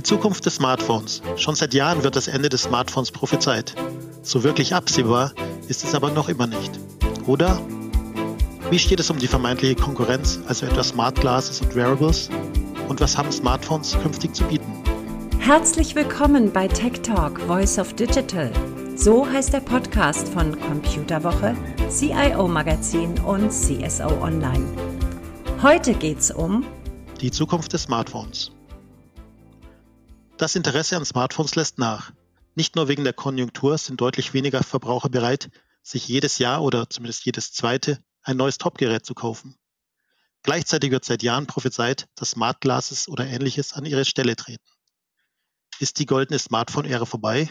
Die Zukunft des Smartphones. Schon seit Jahren wird das Ende des Smartphones prophezeit. So wirklich absehbar ist es aber noch immer nicht. Oder? Wie steht es um die vermeintliche Konkurrenz, also etwa Smart Glasses und Wearables? Und was haben Smartphones künftig zu bieten? Herzlich willkommen bei Tech Talk Voice of Digital. So heißt der Podcast von Computerwoche, CIO Magazin und CSO Online. Heute geht's um die Zukunft des Smartphones. Das Interesse an Smartphones lässt nach. Nicht nur wegen der Konjunktur sind deutlich weniger Verbraucher bereit, sich jedes Jahr oder zumindest jedes zweite ein neues Topgerät zu kaufen. Gleichzeitig wird seit Jahren prophezeit, dass Smart Glasses oder ähnliches an ihre Stelle treten. Ist die goldene Smartphone-Ära vorbei?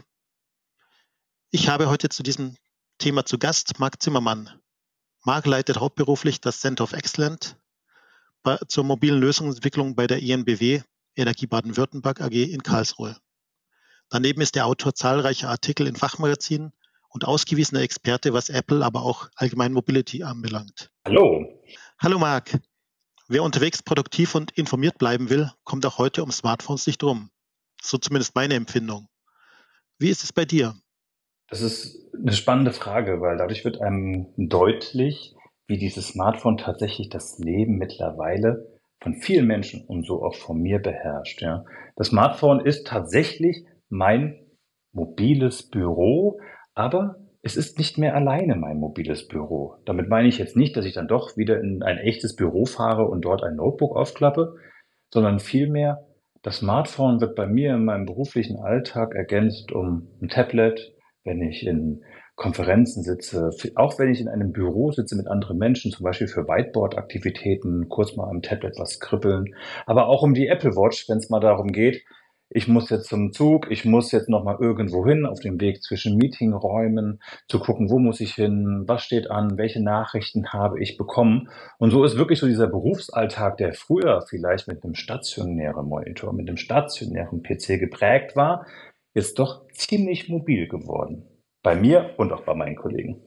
Ich habe heute zu diesem Thema zu Gast Marc Zimmermann. Marc leitet hauptberuflich das Center of Excellence zur mobilen Lösungsentwicklung bei der INBW Energie Baden-Württemberg AG in Karlsruhe. Daneben ist er Autor zahlreicher Artikel in Fachmagazinen und ausgewiesener Experte, was Apple, aber auch allgemein Mobility anbelangt. Hallo. Hallo Marc. Wer unterwegs produktiv und informiert bleiben will, kommt auch heute um Smartphones nicht rum. So zumindest meine Empfindung. Wie ist es bei dir? Das ist eine spannende Frage, weil dadurch wird einem deutlich, wie dieses Smartphone tatsächlich das Leben mittlerweile von vielen Menschen und so auch von mir beherrscht. Ja. Das Smartphone ist tatsächlich mein mobiles Büro, aber es ist nicht mehr alleine mein mobiles Büro. Damit meine ich jetzt nicht, dass ich dann doch wieder in ein echtes Büro fahre und dort ein Notebook aufklappe, sondern vielmehr, das Smartphone wird bei mir in meinem beruflichen Alltag ergänzt um ein Tablet, wenn ich in Konferenzen sitze, auch wenn ich in einem Büro sitze mit anderen Menschen, zum Beispiel für Whiteboard-Aktivitäten, kurz mal am Tablet was kribbeln, aber auch um die Apple Watch, wenn es mal darum geht, ich muss jetzt zum Zug, ich muss jetzt noch mal irgendwo hin auf dem Weg zwischen Meetingräumen, zu gucken, wo muss ich hin, was steht an, welche Nachrichten habe ich bekommen. Und so ist wirklich so dieser Berufsalltag, der früher vielleicht mit einem stationären Monitor, mit einem stationären PC geprägt war, ist doch ziemlich mobil geworden. Bei mir und auch bei meinen Kollegen.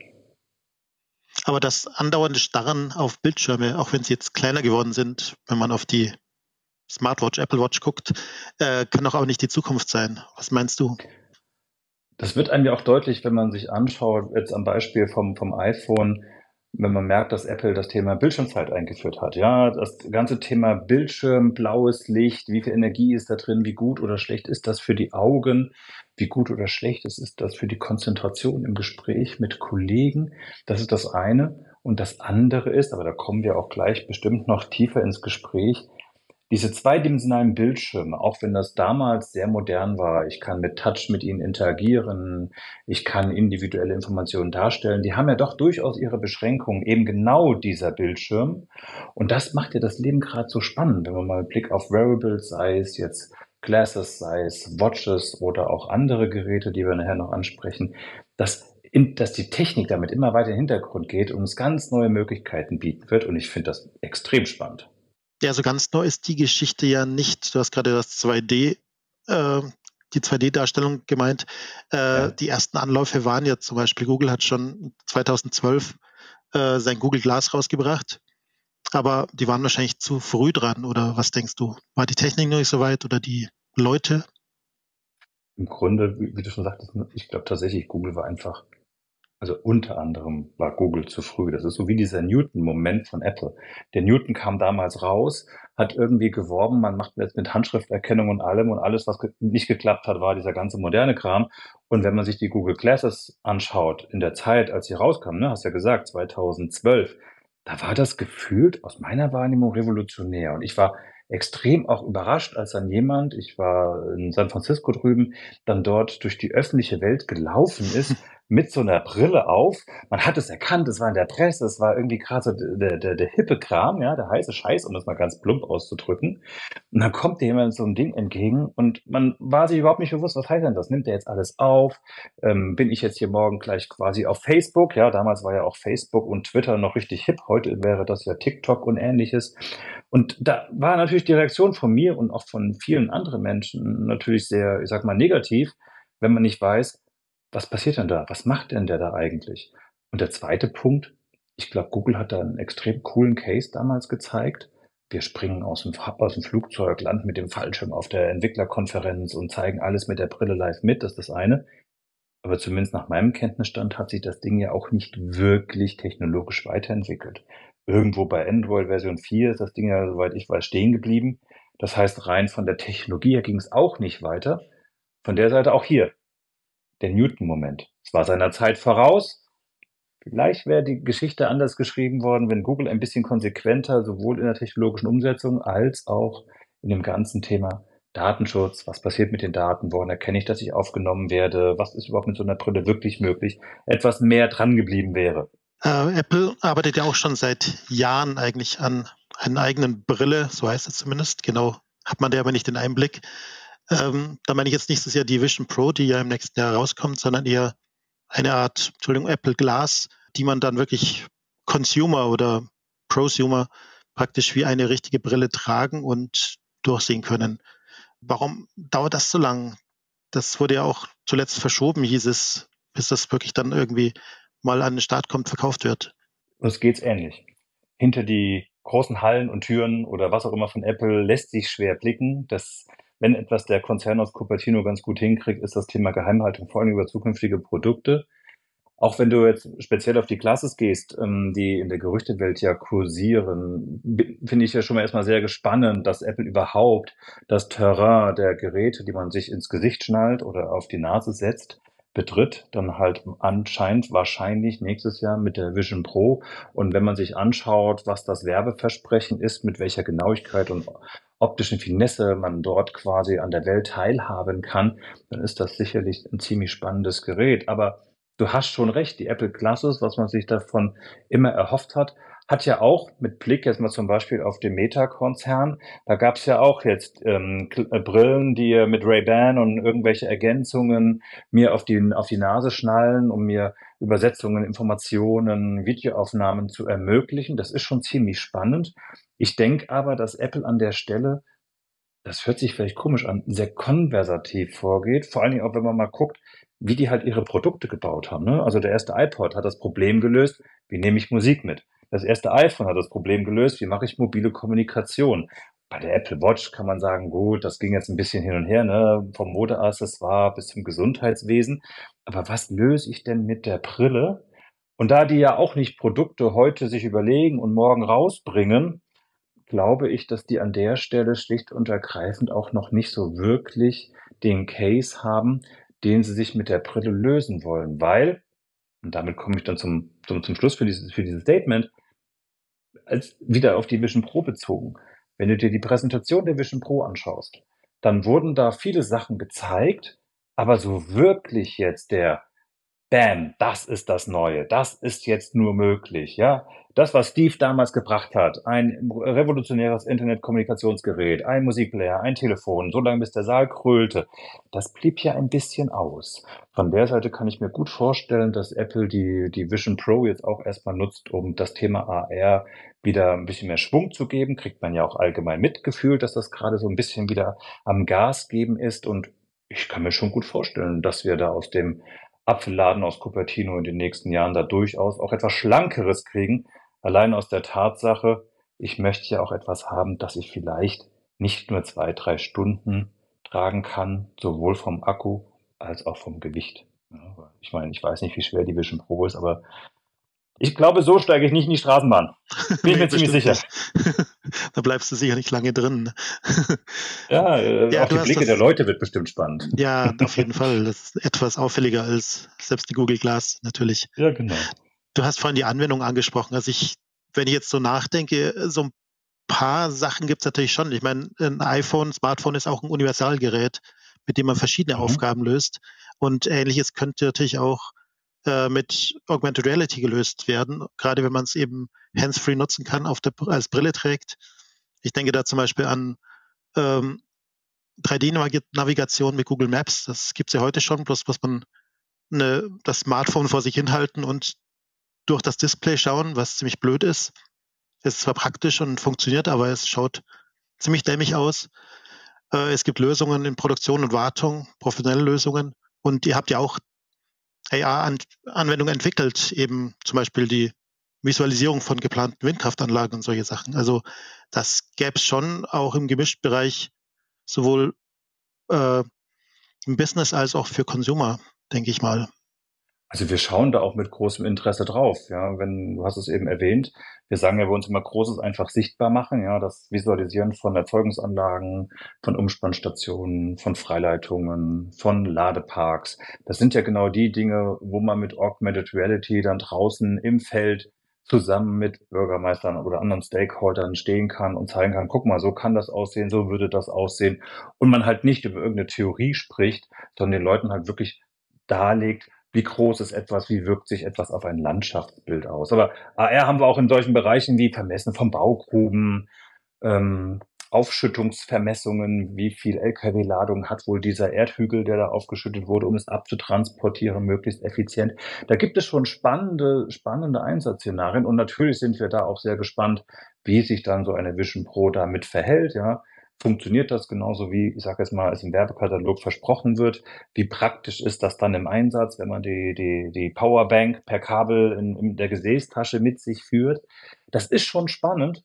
Aber das andauernde Starren auf Bildschirme, auch wenn sie jetzt kleiner geworden sind, wenn man auf die Smartwatch, Apple Watch guckt, äh, kann doch auch nicht die Zukunft sein. Was meinst du? Das wird einem ja auch deutlich, wenn man sich anschaut, jetzt am Beispiel vom, vom iPhone, wenn man merkt, dass Apple das Thema Bildschirmzeit eingeführt hat. Ja, das ganze Thema Bildschirm, blaues Licht, wie viel Energie ist da drin, wie gut oder schlecht ist das für die Augen, wie gut oder schlecht ist, ist das für die Konzentration im Gespräch mit Kollegen. Das ist das eine. Und das andere ist, aber da kommen wir auch gleich bestimmt noch tiefer ins Gespräch, diese zweidimensionalen Bildschirme, auch wenn das damals sehr modern war, ich kann mit Touch mit ihnen interagieren, ich kann individuelle Informationen darstellen, die haben ja doch durchaus ihre Beschränkungen, eben genau dieser Bildschirm. Und das macht ja das Leben gerade so spannend, wenn man mal einen Blick auf Wearables, sei es jetzt Glasses, sei es Watches oder auch andere Geräte, die wir nachher noch ansprechen, dass, in, dass die Technik damit immer weiter in den Hintergrund geht und uns ganz neue Möglichkeiten bieten wird. Und ich finde das extrem spannend. Ja, so ganz neu ist die Geschichte ja nicht. Du hast gerade das 2D, äh, die 2D-Darstellung gemeint. Äh, ja. Die ersten Anläufe waren ja zum Beispiel, Google hat schon 2012 äh, sein Google Glass rausgebracht. Aber die waren wahrscheinlich zu früh dran, oder was denkst du? War die Technik noch nicht so weit oder die Leute? Im Grunde, wie, wie du schon sagtest, ich glaube tatsächlich, Google war einfach also unter anderem war Google zu früh. Das ist so wie dieser Newton-Moment von Apple. Der Newton kam damals raus, hat irgendwie geworben, man macht jetzt mit Handschrifterkennung und allem und alles, was nicht geklappt hat, war dieser ganze moderne Kram. Und wenn man sich die Google Glasses anschaut, in der Zeit, als sie rauskamen, ne, hast ja gesagt, 2012, da war das gefühlt aus meiner Wahrnehmung revolutionär. Und ich war extrem auch überrascht, als dann jemand, ich war in San Francisco drüben, dann dort durch die öffentliche Welt gelaufen ist mit so einer Brille auf. Man hat es erkannt, es war in der Presse, es war irgendwie gerade so der, der, der hippe Kram, ja, der heiße Scheiß, um das mal ganz plump auszudrücken. Und dann kommt dir jemand so ein Ding entgegen und man war sich überhaupt nicht bewusst, was heißt denn das? Nimmt der jetzt alles auf? Ähm, bin ich jetzt hier morgen gleich quasi auf Facebook? Ja, damals war ja auch Facebook und Twitter noch richtig hip. Heute wäre das ja TikTok und ähnliches. Und da war natürlich die Reaktion von mir und auch von vielen anderen Menschen natürlich sehr, ich sag mal, negativ, wenn man nicht weiß, was passiert denn da? Was macht denn der da eigentlich? Und der zweite Punkt, ich glaube, Google hat da einen extrem coolen Case damals gezeigt, wir springen aus dem, aus dem Flugzeug, landen mit dem Fallschirm auf der Entwicklerkonferenz und zeigen alles mit der Brille live mit, das ist das eine. Aber zumindest nach meinem Kenntnisstand hat sich das Ding ja auch nicht wirklich technologisch weiterentwickelt. Irgendwo bei Android Version 4 ist das Ding ja, soweit ich weiß, stehen geblieben. Das heißt, rein von der Technologie her ging es auch nicht weiter. Von der Seite auch hier. Der Newton-Moment. Es war seiner Zeit voraus. Vielleicht wäre die Geschichte anders geschrieben worden, wenn Google ein bisschen konsequenter sowohl in der technologischen Umsetzung als auch in dem ganzen Thema Datenschutz, was passiert mit den Daten, woran erkenne ich, dass ich aufgenommen werde, was ist überhaupt mit so einer Brille wirklich möglich, etwas mehr dran geblieben wäre. Äh, Apple arbeitet ja auch schon seit Jahren eigentlich an einer eigenen Brille, so heißt es zumindest. Genau, hat man da aber nicht den Einblick. Ähm, da meine ich jetzt nicht so sehr die Vision Pro, die ja im nächsten Jahr rauskommt, sondern eher eine Art, Entschuldigung, Apple Glass, die man dann wirklich Consumer oder Prosumer praktisch wie eine richtige Brille tragen und durchsehen können. Warum dauert das so lang? Das wurde ja auch zuletzt verschoben, hieß es, bis das wirklich dann irgendwie mal an den Start kommt, verkauft wird. Uns geht's ähnlich. Hinter die großen Hallen und Türen oder was auch immer von Apple lässt sich schwer blicken. Das, wenn etwas der Konzern aus Cupertino ganz gut hinkriegt, ist das Thema Geheimhaltung, vor allem über zukünftige Produkte. Auch wenn du jetzt speziell auf die Classes gehst, ähm, die in der Gerüchtewelt ja kursieren, finde ich ja schon mal erstmal sehr spannend, dass Apple überhaupt das Terrain der Geräte, die man sich ins Gesicht schnallt oder auf die Nase setzt, betritt, dann halt anscheinend wahrscheinlich nächstes Jahr mit der Vision Pro. Und wenn man sich anschaut, was das Werbeversprechen ist, mit welcher Genauigkeit und optischen Finesse man dort quasi an der Welt teilhaben kann, dann ist das sicherlich ein ziemlich spannendes Gerät. Aber du hast schon recht, die Apple Classes, was man sich davon immer erhofft hat, hat ja auch mit Blick jetzt mal zum Beispiel auf den Meta-Konzern, da gab es ja auch jetzt ähm, äh, Brillen, die mit Ray-Ban und irgendwelche Ergänzungen mir auf die, auf die Nase schnallen, um mir Übersetzungen, Informationen, Videoaufnahmen zu ermöglichen. Das ist schon ziemlich spannend. Ich denke aber, dass Apple an der Stelle das hört sich vielleicht komisch an, sehr konversativ vorgeht. Vor allen Dingen auch, wenn man mal guckt, wie die halt ihre Produkte gebaut haben. Ne? Also der erste iPod hat das Problem gelöst, wie nehme ich Musik mit? Das erste iPhone hat das Problem gelöst, wie mache ich mobile Kommunikation? Bei der Apple Watch kann man sagen, gut, das ging jetzt ein bisschen hin und her, ne? vom Modeaccessoire bis zum Gesundheitswesen. Aber was löse ich denn mit der Brille? Und da die ja auch nicht Produkte heute sich überlegen und morgen rausbringen, glaube ich, dass die an der Stelle schlicht und ergreifend auch noch nicht so wirklich den Case haben, den sie sich mit der Brille lösen wollen, weil, und damit komme ich dann zum, zum, zum Schluss für dieses, für dieses Statement, als wieder auf die Vision Pro bezogen. Wenn du dir die Präsentation der Vision Pro anschaust, dann wurden da viele Sachen gezeigt, aber so wirklich jetzt der Bam, das ist das Neue, das ist jetzt nur möglich, ja. Das, was Steve damals gebracht hat, ein revolutionäres Internetkommunikationsgerät, ein Musikplayer, ein Telefon, so lange bis der Saal krölte, das blieb ja ein bisschen aus. Von der Seite kann ich mir gut vorstellen, dass Apple die, die Vision Pro jetzt auch erstmal nutzt, um das Thema AR wieder ein bisschen mehr Schwung zu geben. Kriegt man ja auch allgemein mitgefühlt, dass das gerade so ein bisschen wieder am Gas geben ist und ich kann mir schon gut vorstellen, dass wir da aus dem Apfelladen aus Cupertino in den nächsten Jahren da durchaus auch etwas Schlankeres kriegen. Allein aus der Tatsache, ich möchte ja auch etwas haben, das ich vielleicht nicht nur zwei, drei Stunden tragen kann, sowohl vom Akku als auch vom Gewicht. ich meine, ich weiß nicht, wie schwer die Vision Pro ist, aber ich glaube, so steige ich nicht in die Straßenbahn. Bin ich mir ziemlich sicher. da bleibst du sicher nicht lange drin. ja, äh, ja auch die Blicke das, der Leute wird bestimmt spannend. Ja, auf jeden Fall. Das ist etwas auffälliger als selbst die Google Glass natürlich. Ja, genau. Du hast vorhin die Anwendung angesprochen. Also ich, wenn ich jetzt so nachdenke, so ein paar Sachen gibt es natürlich schon. Ich meine, ein iPhone, Smartphone ist auch ein Universalgerät, mit dem man verschiedene mhm. Aufgaben löst. Und ähnliches könnte natürlich auch äh, mit Augmented Reality gelöst werden, gerade wenn man es eben hands-free nutzen kann, auf der, als Brille trägt. Ich denke da zum Beispiel an ähm, 3D-Navigation mit Google Maps. Das gibt es ja heute schon, bloß muss man eine, das Smartphone vor sich hinhalten und durch das Display schauen, was ziemlich blöd ist. Es ist zwar praktisch und funktioniert, aber es schaut ziemlich dämmig aus. Äh, es gibt Lösungen in Produktion und Wartung, professionelle Lösungen. Und ihr habt ja auch AR-Anwendungen entwickelt, eben zum Beispiel die Visualisierung von geplanten Windkraftanlagen und solche Sachen. Also das gäbe es schon auch im Gemischtbereich sowohl äh, im Business als auch für Consumer, denke ich mal. Also wir schauen da auch mit großem Interesse drauf. Ja, wenn du hast es eben erwähnt, wir sagen ja bei uns immer Großes einfach sichtbar machen. Ja, das Visualisieren von Erzeugungsanlagen, von Umspannstationen, von Freileitungen, von Ladeparks. Das sind ja genau die Dinge, wo man mit Augmented Reality dann draußen im Feld zusammen mit Bürgermeistern oder anderen Stakeholdern stehen kann und zeigen kann, guck mal, so kann das aussehen, so würde das aussehen. Und man halt nicht über irgendeine Theorie spricht, sondern den Leuten halt wirklich darlegt, wie groß ist etwas, wie wirkt sich etwas auf ein Landschaftsbild aus. Aber AR haben wir auch in solchen Bereichen wie Vermessen von Baugruben, ähm, Aufschüttungsvermessungen, wie viel Lkw-Ladung hat wohl dieser Erdhügel, der da aufgeschüttet wurde, um es abzutransportieren, möglichst effizient. Da gibt es schon spannende, spannende Einsatzszenarien und natürlich sind wir da auch sehr gespannt, wie sich dann so eine Vision Pro damit verhält, ja funktioniert das genauso wie, ich sage jetzt mal, es im Werbekatalog versprochen wird? Wie praktisch ist das dann im Einsatz, wenn man die, die, die Powerbank per Kabel in, in der Gesäßtasche mit sich führt? Das ist schon spannend.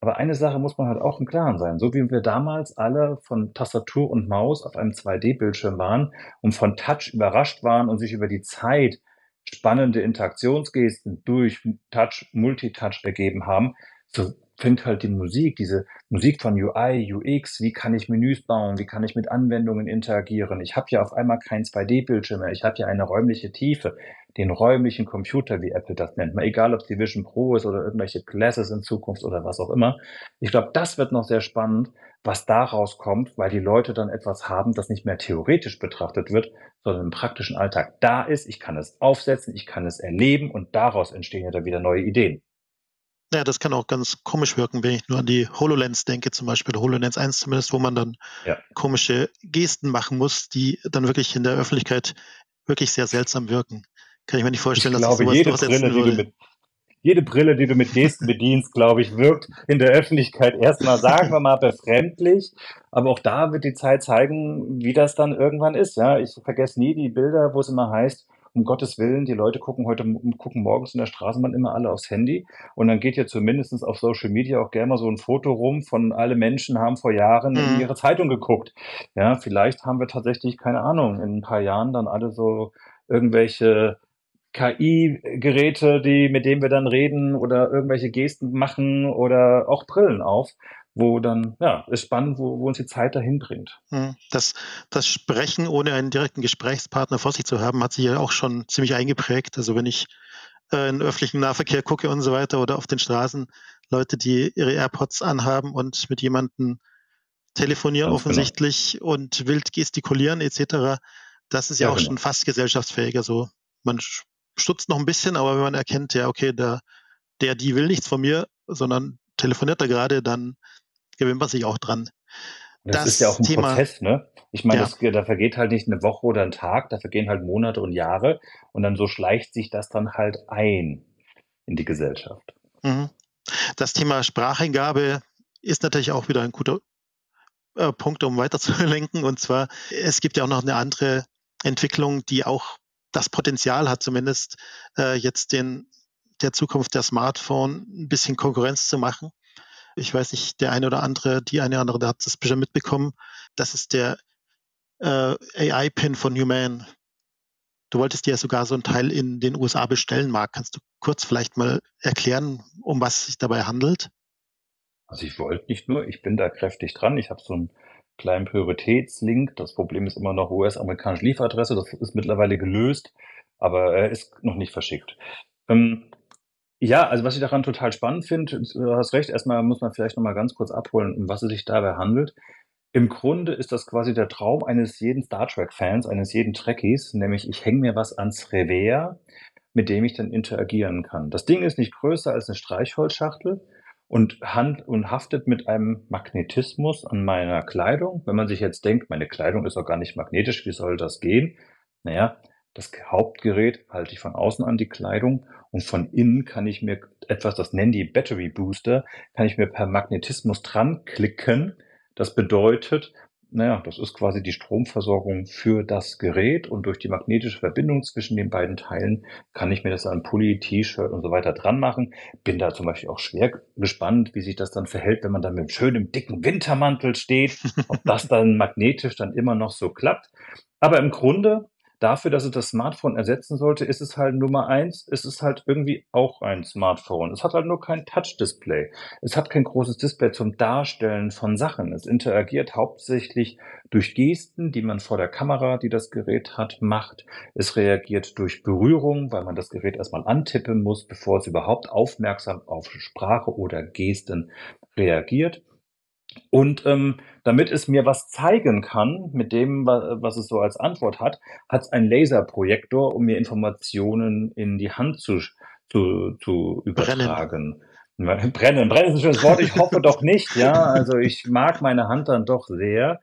Aber eine Sache muss man halt auch im Klaren sein. So wie wir damals alle von Tastatur und Maus auf einem 2D-Bildschirm waren und von Touch überrascht waren und sich über die Zeit spannende Interaktionsgesten durch Touch, Multitouch ergeben haben, so fängt halt die Musik, diese Musik von UI, UX, wie kann ich Menüs bauen, wie kann ich mit Anwendungen interagieren. Ich habe ja auf einmal kein 2D-Bildschirm mehr, ich habe ja eine räumliche Tiefe, den räumlichen Computer, wie Apple das nennt. Mal egal, ob es die Vision Pro ist oder irgendwelche Glasses in Zukunft oder was auch immer. Ich glaube, das wird noch sehr spannend, was daraus kommt, weil die Leute dann etwas haben, das nicht mehr theoretisch betrachtet wird, sondern im praktischen Alltag da ist. Ich kann es aufsetzen, ich kann es erleben und daraus entstehen ja dann wieder neue Ideen. Ja, das kann auch ganz komisch wirken, wenn ich nur an die HoloLens denke, zum Beispiel HoloLens 1 zumindest, wo man dann ja. komische Gesten machen muss, die dann wirklich in der Öffentlichkeit wirklich sehr seltsam wirken. Kann ich mir nicht vorstellen, ich dass glaube, ich sowas jede Brille, würde. Die du mit, jede Brille, die du mit Gesten bedienst, glaube ich, wirkt in der Öffentlichkeit erstmal, sagen wir mal, befremdlich. Aber auch da wird die Zeit zeigen, wie das dann irgendwann ist. Ja, ich vergesse nie die Bilder, wo es immer heißt, um Gottes Willen, die Leute gucken heute, gucken morgens in der Straßenbahn immer alle aufs Handy und dann geht ja zumindest auf Social Media auch gerne mal so ein Foto rum von alle Menschen haben vor Jahren mhm. in ihre Zeitung geguckt. Ja, vielleicht haben wir tatsächlich, keine Ahnung, in ein paar Jahren dann alle so irgendwelche KI-Geräte, die, mit denen wir dann reden oder irgendwelche Gesten machen oder auch Brillen auf wo dann, ja, ist spannend, wo, wo uns die Zeit dahin bringt. Hm, das, das Sprechen ohne einen direkten Gesprächspartner vor sich zu haben, hat sich ja auch schon ziemlich eingeprägt. Also wenn ich äh, in öffentlichen Nahverkehr gucke und so weiter oder auf den Straßen, Leute, die ihre AirPods anhaben und mit jemandem telefonieren Ganz genau. offensichtlich genau. und wild gestikulieren etc., das ist ja, ja auch genau. schon fast gesellschaftsfähig. Also man stutzt noch ein bisschen, aber wenn man erkennt, ja, okay, der, der, die will nichts von mir, sondern telefoniert da gerade, dann gewöhnt man sich auch dran. Das, das, ist ja auch ein Thema, Prozess, ne? Ich meine, ja. da vergeht halt nicht eine Woche oder ein Tag, da vergehen halt Monate und Jahre und dann so schleicht sich das dann halt ein in die Gesellschaft. Mhm. Das Thema Spracheingabe ist natürlich auch wieder ein guter äh, Punkt, um weiterzulenken. Und zwar, es gibt ja auch noch eine andere Entwicklung, die auch das Potenzial hat, zumindest äh, jetzt den, der Zukunft der Smartphone ein bisschen Konkurrenz zu machen. Ich weiß nicht, der eine oder andere, die eine oder andere hat es bestimmt mitbekommen. Das ist der äh, AI-Pin von Human. Du wolltest ja sogar so ein Teil in den USA bestellen, Marc. Kannst du kurz vielleicht mal erklären, um was es sich dabei handelt? Also ich wollte nicht nur, ich bin da kräftig dran. Ich habe so einen kleinen Prioritätslink. Das Problem ist immer noch US-amerikanische Lieferadresse. Das ist mittlerweile gelöst, aber er ist noch nicht verschickt. Ähm, ja, also was ich daran total spannend finde, du hast recht, erstmal muss man vielleicht nochmal ganz kurz abholen, um was es sich dabei handelt. Im Grunde ist das quasi der Traum eines jeden Star Trek-Fans, eines jeden Trekkies, nämlich ich hänge mir was ans Revers, mit dem ich dann interagieren kann. Das Ding ist nicht größer als eine Streichholzschachtel und, hand und haftet mit einem Magnetismus an meiner Kleidung. Wenn man sich jetzt denkt, meine Kleidung ist auch gar nicht magnetisch, wie soll das gehen? Naja, das Hauptgerät halte ich von außen an die Kleidung und von innen kann ich mir etwas, das nennen die Battery Booster, kann ich mir per Magnetismus dran klicken. Das bedeutet, naja, das ist quasi die Stromversorgung für das Gerät und durch die magnetische Verbindung zwischen den beiden Teilen kann ich mir das an Pulli, T-Shirt und so weiter dran machen. Bin da zum Beispiel auch schwer gespannt, wie sich das dann verhält, wenn man dann mit einem schönen dicken Wintermantel steht, ob das dann magnetisch dann immer noch so klappt. Aber im Grunde dafür, dass es das Smartphone ersetzen sollte, ist es halt Nummer eins, es ist halt irgendwie auch ein Smartphone. Es hat halt nur kein Touch-Display. Es hat kein großes Display zum Darstellen von Sachen. Es interagiert hauptsächlich durch Gesten, die man vor der Kamera, die das Gerät hat, macht. Es reagiert durch Berührung, weil man das Gerät erstmal antippen muss, bevor es überhaupt aufmerksam auf Sprache oder Gesten reagiert. Und ähm, damit es mir was zeigen kann, mit dem, was es so als Antwort hat, hat es einen Laserprojektor, um mir Informationen in die Hand zu, zu, zu übertragen. Brennen. Brennen. Brennen ist ein schönes Wort. Ich hoffe doch nicht, ja. Also ich mag meine Hand dann doch sehr.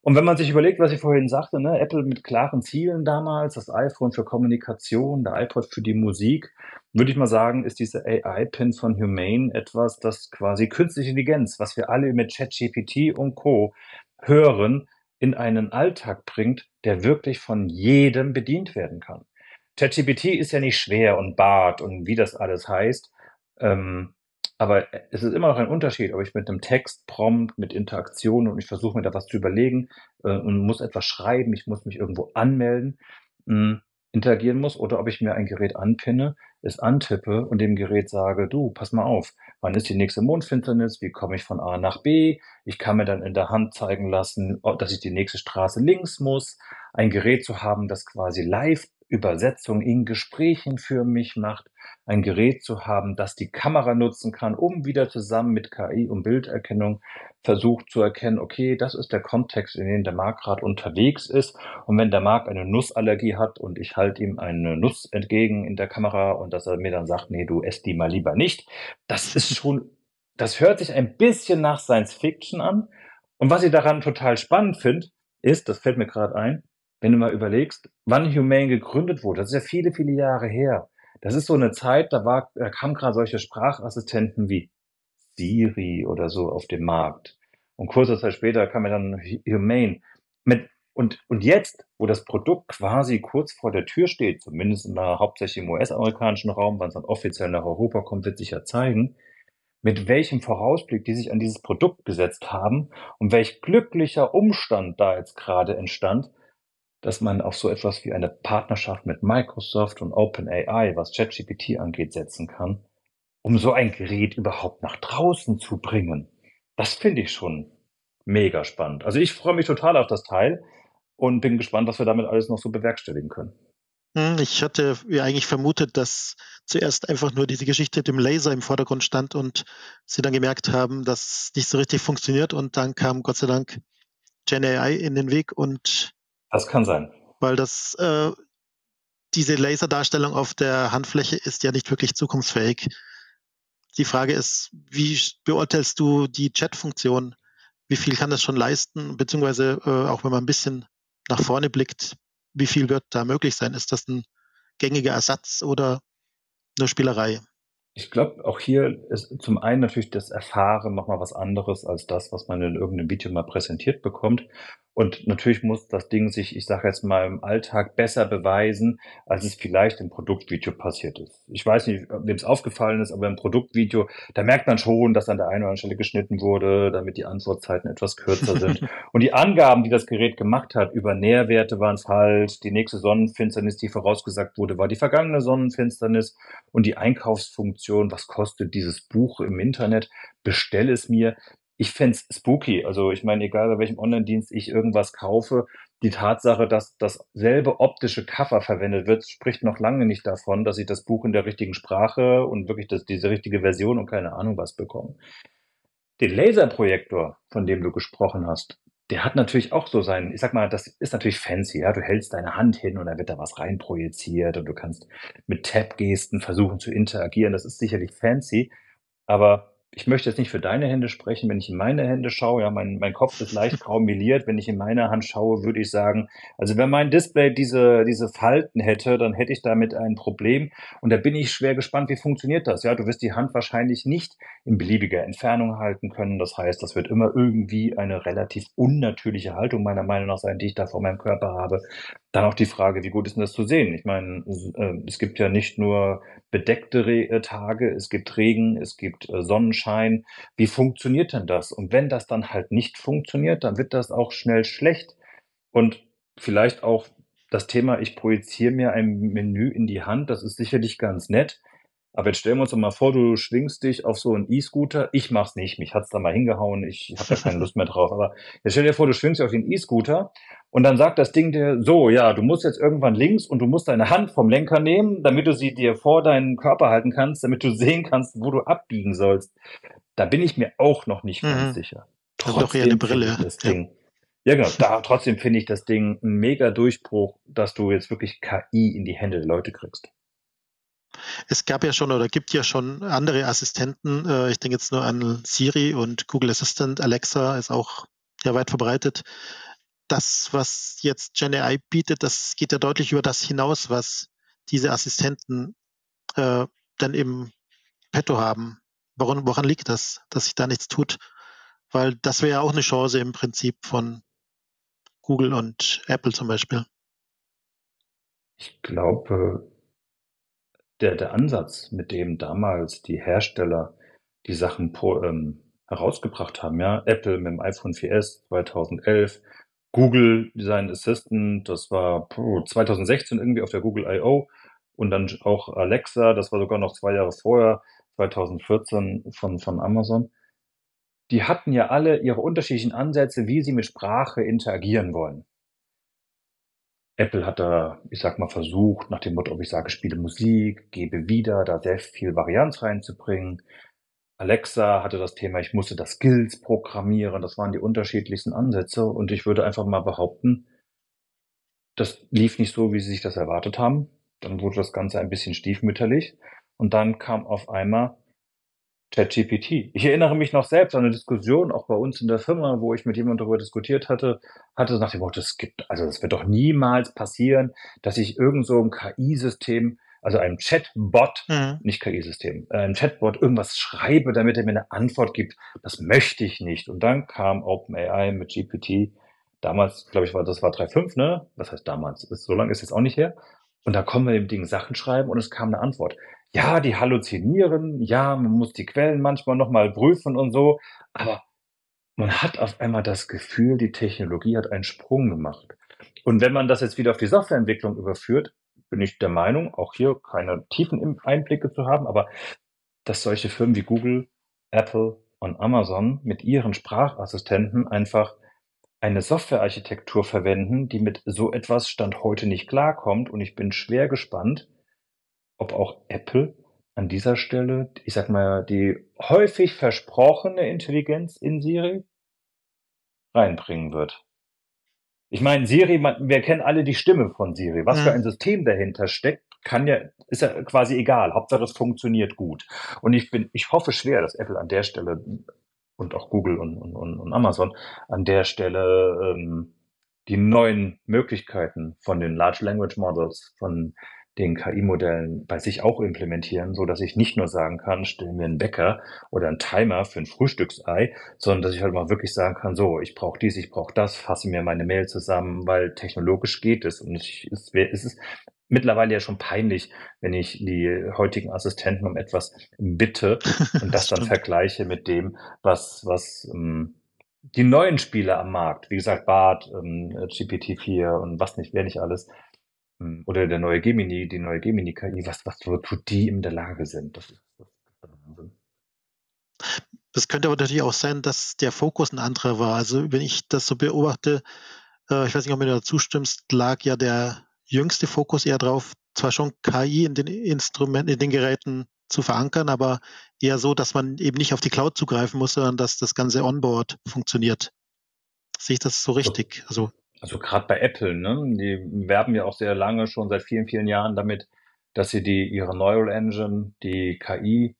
Und wenn man sich überlegt, was ich vorhin sagte, ne, Apple mit klaren Zielen damals, das iPhone für Kommunikation, der iPod für die Musik, würde ich mal sagen, ist diese AI-Pin von Humane etwas, das quasi künstliche Intelligenz, was wir alle mit ChatGPT und Co. hören, in einen Alltag bringt, der wirklich von jedem bedient werden kann. ChatGPT ist ja nicht schwer und Bart und wie das alles heißt. Ähm, aber es ist immer noch ein Unterschied, ob ich mit einem Text, Prompt, mit Interaktion und ich versuche mir da was zu überlegen äh, und muss etwas schreiben, ich muss mich irgendwo anmelden, mh, hm, interagieren muss oder ob ich mir ein Gerät anpinne, es antippe und dem Gerät sage, du, pass mal auf, wann ist die nächste Mondfinsternis, wie komme ich von A nach B, ich kann mir dann in der Hand zeigen lassen, dass ich die nächste Straße links muss, ein Gerät zu haben, das quasi live Übersetzung in Gesprächen für mich macht, ein Gerät zu haben, das die Kamera nutzen kann, um wieder zusammen mit KI und Bilderkennung versucht zu erkennen, okay, das ist der Kontext, in dem der Markt gerade unterwegs ist. Und wenn der Markt eine Nussallergie hat und ich halte ihm eine Nuss entgegen in der Kamera und dass er mir dann sagt, nee, du ess die mal lieber nicht, das ist schon, das hört sich ein bisschen nach Science Fiction an. Und was ich daran total spannend finde, ist, das fällt mir gerade ein, wenn du mal überlegst, wann Humane gegründet wurde, das ist ja viele, viele Jahre her. Das ist so eine Zeit, da war, da kamen gerade solche Sprachassistenten wie Siri oder so auf den Markt. Und kurze Zeit später kam ja dann Humane. Mit, und, und jetzt, wo das Produkt quasi kurz vor der Tür steht, zumindest in der, hauptsächlich im US-amerikanischen Raum, wann es dann offiziell nach Europa kommt, wird sich ja zeigen, mit welchem Vorausblick die sich an dieses Produkt gesetzt haben und welch glücklicher Umstand da jetzt gerade entstand, dass man auf so etwas wie eine Partnerschaft mit Microsoft und OpenAI, was ChatGPT angeht, setzen kann, um so ein Gerät überhaupt nach draußen zu bringen. Das finde ich schon mega spannend. Also ich freue mich total auf das Teil und bin gespannt, was wir damit alles noch so bewerkstelligen können. Hm, ich hatte ja eigentlich vermutet, dass zuerst einfach nur diese Geschichte mit dem Laser im Vordergrund stand und sie dann gemerkt haben, dass es nicht so richtig funktioniert und dann kam Gott sei Dank GenAI in den Weg und das kann sein. Weil das, äh, diese Laserdarstellung auf der Handfläche ist ja nicht wirklich zukunftsfähig. Die Frage ist, wie beurteilst du die Chat-Funktion? Wie viel kann das schon leisten? Beziehungsweise äh, auch wenn man ein bisschen nach vorne blickt, wie viel wird da möglich sein? Ist das ein gängiger Ersatz oder nur Spielerei? Ich glaube, auch hier ist zum einen natürlich das Erfahren nochmal was anderes als das, was man in irgendeinem Video mal präsentiert bekommt. Und natürlich muss das Ding sich, ich sage jetzt mal, im Alltag besser beweisen, als es vielleicht im Produktvideo passiert ist. Ich weiß nicht, wem es aufgefallen ist, aber im Produktvideo, da merkt man schon, dass an der einen oder anderen Stelle geschnitten wurde, damit die Antwortzeiten etwas kürzer sind. Und die Angaben, die das Gerät gemacht hat über Nährwerte waren falsch. Die nächste Sonnenfinsternis, die vorausgesagt wurde, war die vergangene Sonnenfinsternis. Und die Einkaufsfunktion, was kostet dieses Buch im Internet? Bestell es mir ich fände spooky. Also ich meine, egal bei welchem Online-Dienst ich irgendwas kaufe, die Tatsache, dass dasselbe optische Cover verwendet wird, spricht noch lange nicht davon, dass ich das Buch in der richtigen Sprache und wirklich das, diese richtige Version und keine Ahnung was bekomme. Den Laserprojektor, von dem du gesprochen hast, der hat natürlich auch so seinen, ich sag mal, das ist natürlich fancy, ja. Du hältst deine Hand hin und dann wird da was reinprojiziert und du kannst mit Tab-Gesten versuchen zu interagieren. Das ist sicherlich fancy. Aber ich möchte jetzt nicht für deine Hände sprechen, wenn ich in meine Hände schaue, ja, mein, mein Kopf ist leicht graumeliert, wenn ich in meine Hand schaue, würde ich sagen, also wenn mein Display diese, diese Falten hätte, dann hätte ich damit ein Problem und da bin ich schwer gespannt, wie funktioniert das? Ja, du wirst die Hand wahrscheinlich nicht in beliebiger Entfernung halten können, das heißt, das wird immer irgendwie eine relativ unnatürliche Haltung meiner Meinung nach sein, die ich da vor meinem Körper habe. Dann auch die Frage, wie gut ist denn das zu sehen? Ich meine, äh, es gibt ja nicht nur bedeckte äh, Tage, es gibt Regen, es gibt äh, Sonnenschein. Wie funktioniert denn das? Und wenn das dann halt nicht funktioniert, dann wird das auch schnell schlecht. Und vielleicht auch das Thema, ich projiziere mir ein Menü in die Hand, das ist sicherlich ganz nett. Aber jetzt stellen wir uns doch mal vor, du schwingst dich auf so einen E-Scooter. Ich mach's nicht, mich hat's da mal hingehauen, ich habe da keine Lust mehr drauf. Aber jetzt stell dir vor, du schwingst dich auf den E-Scooter und dann sagt das Ding dir so, ja, du musst jetzt irgendwann links und du musst deine Hand vom Lenker nehmen, damit du sie dir vor deinen Körper halten kannst, damit du sehen kannst, wo du abbiegen sollst. Da bin ich mir auch noch nicht ganz Mhm. sicher. Das ist doch eher eine Brille. Das Ja. Ding. Ja, genau. Da, trotzdem finde ich das Ding ein mega Durchbruch, dass du jetzt wirklich KI in die Hände der Leute kriegst. Es gab ja schon oder gibt ja schon andere Assistenten. Äh, Ich denke jetzt nur an Siri und Google Assistant. Alexa ist auch ja weit verbreitet. Das, was jetzt GenAI bietet, das geht ja deutlich über das hinaus, was diese Assistenten äh, dann im Petto haben. Woran, woran liegt das, dass sich da nichts tut? Weil das wäre ja auch eine Chance im Prinzip von Google und Apple zum Beispiel. Ich glaube, der, der Ansatz, mit dem damals die Hersteller die Sachen pro, ähm, herausgebracht haben, ja, Apple mit dem iPhone 4S 2011, Google Design Assistant, das war puh, 2016 irgendwie auf der Google I.O. und dann auch Alexa, das war sogar noch zwei Jahre vorher, 2014 von, von Amazon. Die hatten ja alle ihre unterschiedlichen Ansätze, wie sie mit Sprache interagieren wollen. Apple hat da, ich sag mal, versucht, nach dem Motto, ob ich sage, spiele Musik, gebe wieder, da sehr viel Varianz reinzubringen. Alexa hatte das Thema, ich musste das Skills programmieren. Das waren die unterschiedlichsten Ansätze. Und ich würde einfach mal behaupten, das lief nicht so, wie sie sich das erwartet haben. Dann wurde das Ganze ein bisschen stiefmütterlich. Und dann kam auf einmal ChatGPT. Ich erinnere mich noch selbst an eine Diskussion, auch bei uns in der Firma, wo ich mit jemandem darüber diskutiert hatte, hatte nach dem Motto, es gibt, also es wird doch niemals passieren, dass ich irgend so ein KI-System, also einem Chatbot, Mhm. nicht KI-System, äh, ein Chatbot irgendwas schreibe, damit er mir eine Antwort gibt. Das möchte ich nicht. Und dann kam OpenAI mit GPT. Damals, glaube ich, war das war 3.5, ne? Was heißt damals? Ist, so lange ist jetzt auch nicht her. Und da kommen wir dem Ding Sachen schreiben und es kam eine Antwort. Ja, die halluzinieren, ja, man muss die Quellen manchmal nochmal prüfen und so, aber man hat auf einmal das Gefühl, die Technologie hat einen Sprung gemacht. Und wenn man das jetzt wieder auf die Softwareentwicklung überführt, bin ich der Meinung, auch hier keine tiefen Einblicke zu haben, aber dass solche Firmen wie Google, Apple und Amazon mit ihren Sprachassistenten einfach eine Softwarearchitektur verwenden, die mit so etwas Stand heute nicht klarkommt. Und ich bin schwer gespannt, ob auch Apple an dieser Stelle, ich sag mal, die häufig versprochene Intelligenz in Siri reinbringen wird. Ich meine, Siri, man, wir kennen alle die Stimme von Siri. Was Mhm. für ein System dahinter steckt, kann ja, ist ja quasi egal. Hauptsache es funktioniert gut. Und ich bin, ich hoffe schwer, dass Apple an der Stelle und auch Google und, und, und Amazon an der Stelle ähm, die neuen Möglichkeiten von den Large Language Models, von den KI-Modellen bei sich auch implementieren, so dass ich nicht nur sagen kann, stell mir einen Wecker oder einen Timer für ein Frühstücksei, sondern dass ich halt mal wirklich sagen kann, so, ich brauche dies, ich brauche das, fasse mir meine Mail zusammen, weil technologisch geht es. Und ich, es, es ist mittlerweile ja schon peinlich, wenn ich die heutigen Assistenten um etwas bitte und das dann vergleiche mit dem, was, was ähm, die neuen Spiele am Markt, wie gesagt, Bart, ähm, GPT-4 und was nicht, wer nicht alles, ähm, oder der neue Gemini, die neue Gemini-KI, was, was, wozu die in der Lage sind. Das ist, das ist Wahnsinn. Das könnte aber natürlich auch sein, dass der Fokus ein anderer war. Also wenn ich das so beobachte, äh, ich weiß nicht, ob du mir da zustimmst, lag ja der jüngste Fokus eher drauf, zwar schon KI in den Instrumenten, in den Geräten zu verankern, aber eher so, dass man eben nicht auf die Cloud zugreifen muss, sondern dass das ganze Onboard funktioniert. Sehe ich das so richtig? Also Also gerade bei Apple, ne? Die werben ja auch sehr lange, schon seit vielen, vielen Jahren damit, dass sie die ihre Neural Engine, die KI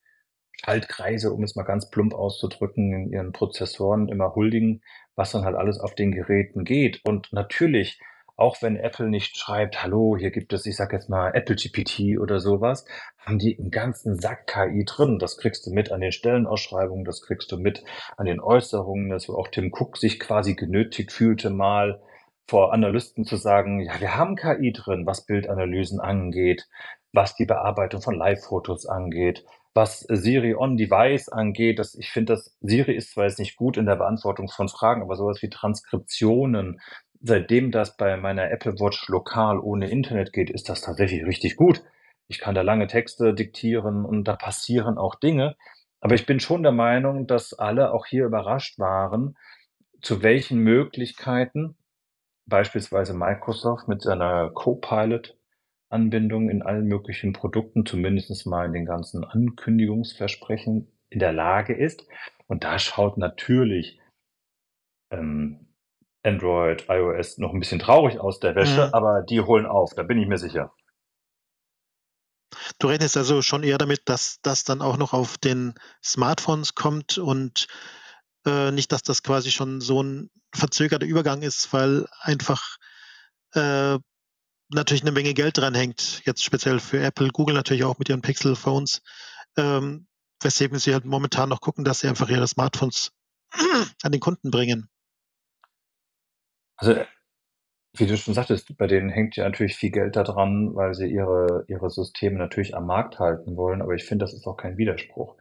Schaltkreise, um es mal ganz plump auszudrücken, in ihren Prozessoren immer huldigen, was dann halt alles auf den Geräten geht. Und natürlich, auch wenn Apple nicht schreibt, hallo, hier gibt es, ich sag jetzt mal, Apple GPT oder sowas, haben die einen ganzen Sack KI drin. Das kriegst du mit an den Stellenausschreibungen, das kriegst du mit an den Äußerungen, dass auch Tim Cook sich quasi genötigt fühlte, mal vor Analysten zu sagen, ja, wir haben KI drin, was Bildanalysen angeht, was die Bearbeitung von Live-Fotos angeht, was Siri on Device angeht, dass ich finde, dass Siri ist zwar jetzt nicht gut in der Beantwortung von Fragen, aber sowas wie Transkriptionen, seitdem das bei meiner Apple Watch lokal ohne Internet geht, ist das tatsächlich richtig gut. Ich kann da lange Texte diktieren und da passieren auch Dinge. Aber ich bin schon der Meinung, dass alle auch hier überrascht waren, zu welchen Möglichkeiten beispielsweise Microsoft mit seiner Copilot Anbindung in allen möglichen Produkten, zumindest mal in den ganzen Ankündigungsversprechen in der Lage ist. Und da schaut natürlich ähm, Android, iOS noch ein bisschen traurig aus der Wäsche, mhm. aber die holen auf, da bin ich mir sicher. Du rechnest also schon eher damit, dass das dann auch noch auf den Smartphones kommt und äh, nicht, dass das quasi schon so ein verzögerter Übergang ist, weil einfach äh, natürlich eine Menge Geld dran hängt, jetzt speziell für Apple, Google natürlich auch mit ihren Pixel-Phones, ähm, weswegen sie halt momentan noch gucken, dass sie einfach ihre Smartphones an den Kunden bringen. Also, wie du schon sagtest, bei denen hängt ja natürlich viel Geld da dran, weil sie ihre, ihre Systeme natürlich am Markt halten wollen, aber ich finde, das ist auch kein Widerspruch.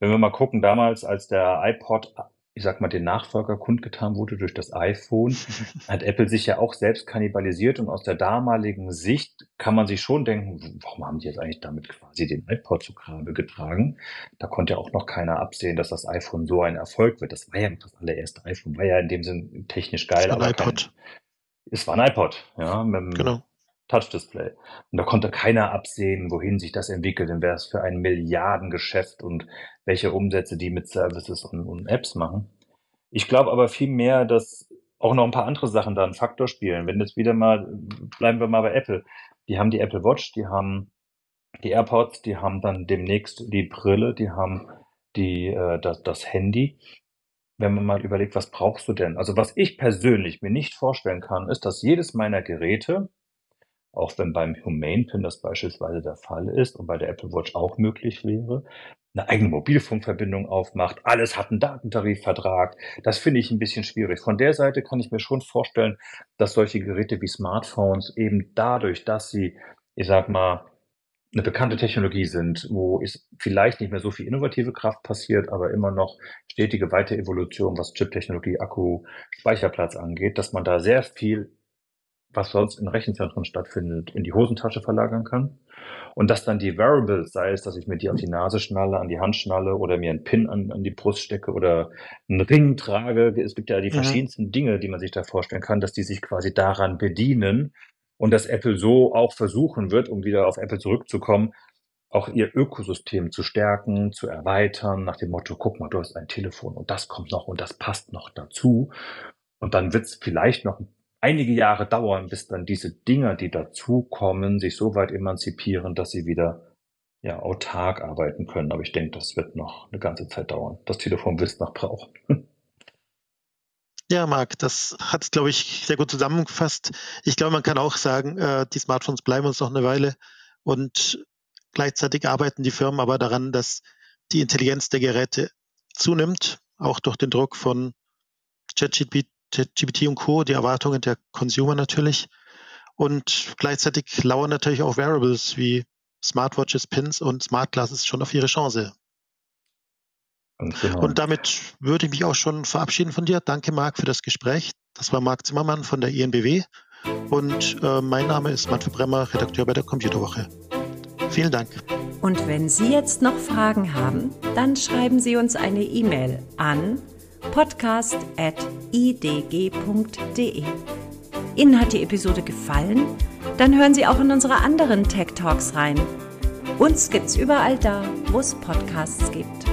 Wenn wir mal gucken, damals, als der iPod ich sag mal, den Nachfolger kundgetan wurde durch das iPhone, hat Apple sich ja auch selbst kannibalisiert und aus der damaligen Sicht kann man sich schon denken, warum haben die jetzt eigentlich damit quasi den iPod zu Grabe getragen? Da konnte ja auch noch keiner absehen, dass das iPhone so ein Erfolg wird. Das war ja das allererste iPhone, war ja in dem Sinn technisch geil. Es war ein iPod. Kein, es war ein iPod, ja, mit genau. Touch-Display. Und da konnte keiner absehen, wohin sich das entwickelt, denn wäre es für ein Milliardengeschäft und welche Umsätze die mit Services und, und Apps machen. Ich glaube aber viel mehr, dass auch noch ein paar andere Sachen da einen Faktor spielen. Wenn jetzt wieder mal, bleiben wir mal bei Apple. Die haben die Apple Watch, die haben die AirPods, die haben dann demnächst die Brille, die haben die, äh, das, das Handy. Wenn man mal überlegt, was brauchst du denn? Also was ich persönlich mir nicht vorstellen kann, ist, dass jedes meiner Geräte auch wenn beim Humane Pin das beispielsweise der Fall ist und bei der Apple Watch auch möglich wäre, eine eigene Mobilfunkverbindung aufmacht, alles hat einen Datentarifvertrag. Das finde ich ein bisschen schwierig. Von der Seite kann ich mir schon vorstellen, dass solche Geräte wie Smartphones eben dadurch, dass sie, ich sag mal, eine bekannte Technologie sind, wo es vielleicht nicht mehr so viel innovative Kraft passiert, aber immer noch stetige Weiterevolution, was Chip-Technologie, Akku, Speicherplatz angeht, dass man da sehr viel was sonst in Rechenzentren stattfindet, in die Hosentasche verlagern kann. Und dass dann die Variables, sei es, dass ich mir die auf die Nase schnalle, an die Hand schnalle oder mir einen Pin an, an die Brust stecke oder einen Ring trage. Es gibt ja die mhm. verschiedensten Dinge, die man sich da vorstellen kann, dass die sich quasi daran bedienen und dass Apple so auch versuchen wird, um wieder auf Apple zurückzukommen, auch ihr Ökosystem zu stärken, zu erweitern, nach dem Motto, guck mal, du hast ein Telefon und das kommt noch und das passt noch dazu. Und dann wird es vielleicht noch einige Jahre dauern, bis dann diese Dinger, die dazukommen, sich so weit emanzipieren, dass sie wieder ja, autark arbeiten können. Aber ich denke, das wird noch eine ganze Zeit dauern. Das Telefon wird es noch brauchen. Ja, Marc, das hat es, glaube ich, sehr gut zusammengefasst. Ich glaube, man kann auch sagen, äh, die Smartphones bleiben uns noch eine Weile und gleichzeitig arbeiten die Firmen aber daran, dass die Intelligenz der Geräte zunimmt, auch durch den Druck von ChatGPT ChatGPT und Co., die Erwartungen der Consumer natürlich. Und gleichzeitig lauern natürlich auch Variables wie Smartwatches, Pins und Smart Glasses schon auf ihre Chance. Genau. Und damit würde ich mich auch schon verabschieden von dir. Danke, Marc, für das Gespräch. Das war Marc Zimmermann von der INBW. Und äh, mein Name ist Manfred Bremmer, Redakteur bei der Computerwoche. Vielen Dank. Und wenn Sie jetzt noch Fragen haben, dann schreiben Sie uns eine E-Mail an podcast.idg.de. Ihnen hat die Episode gefallen? Dann hören Sie auch in unsere anderen Tech Talks rein. Uns gibt's überall da, wo es Podcasts gibt.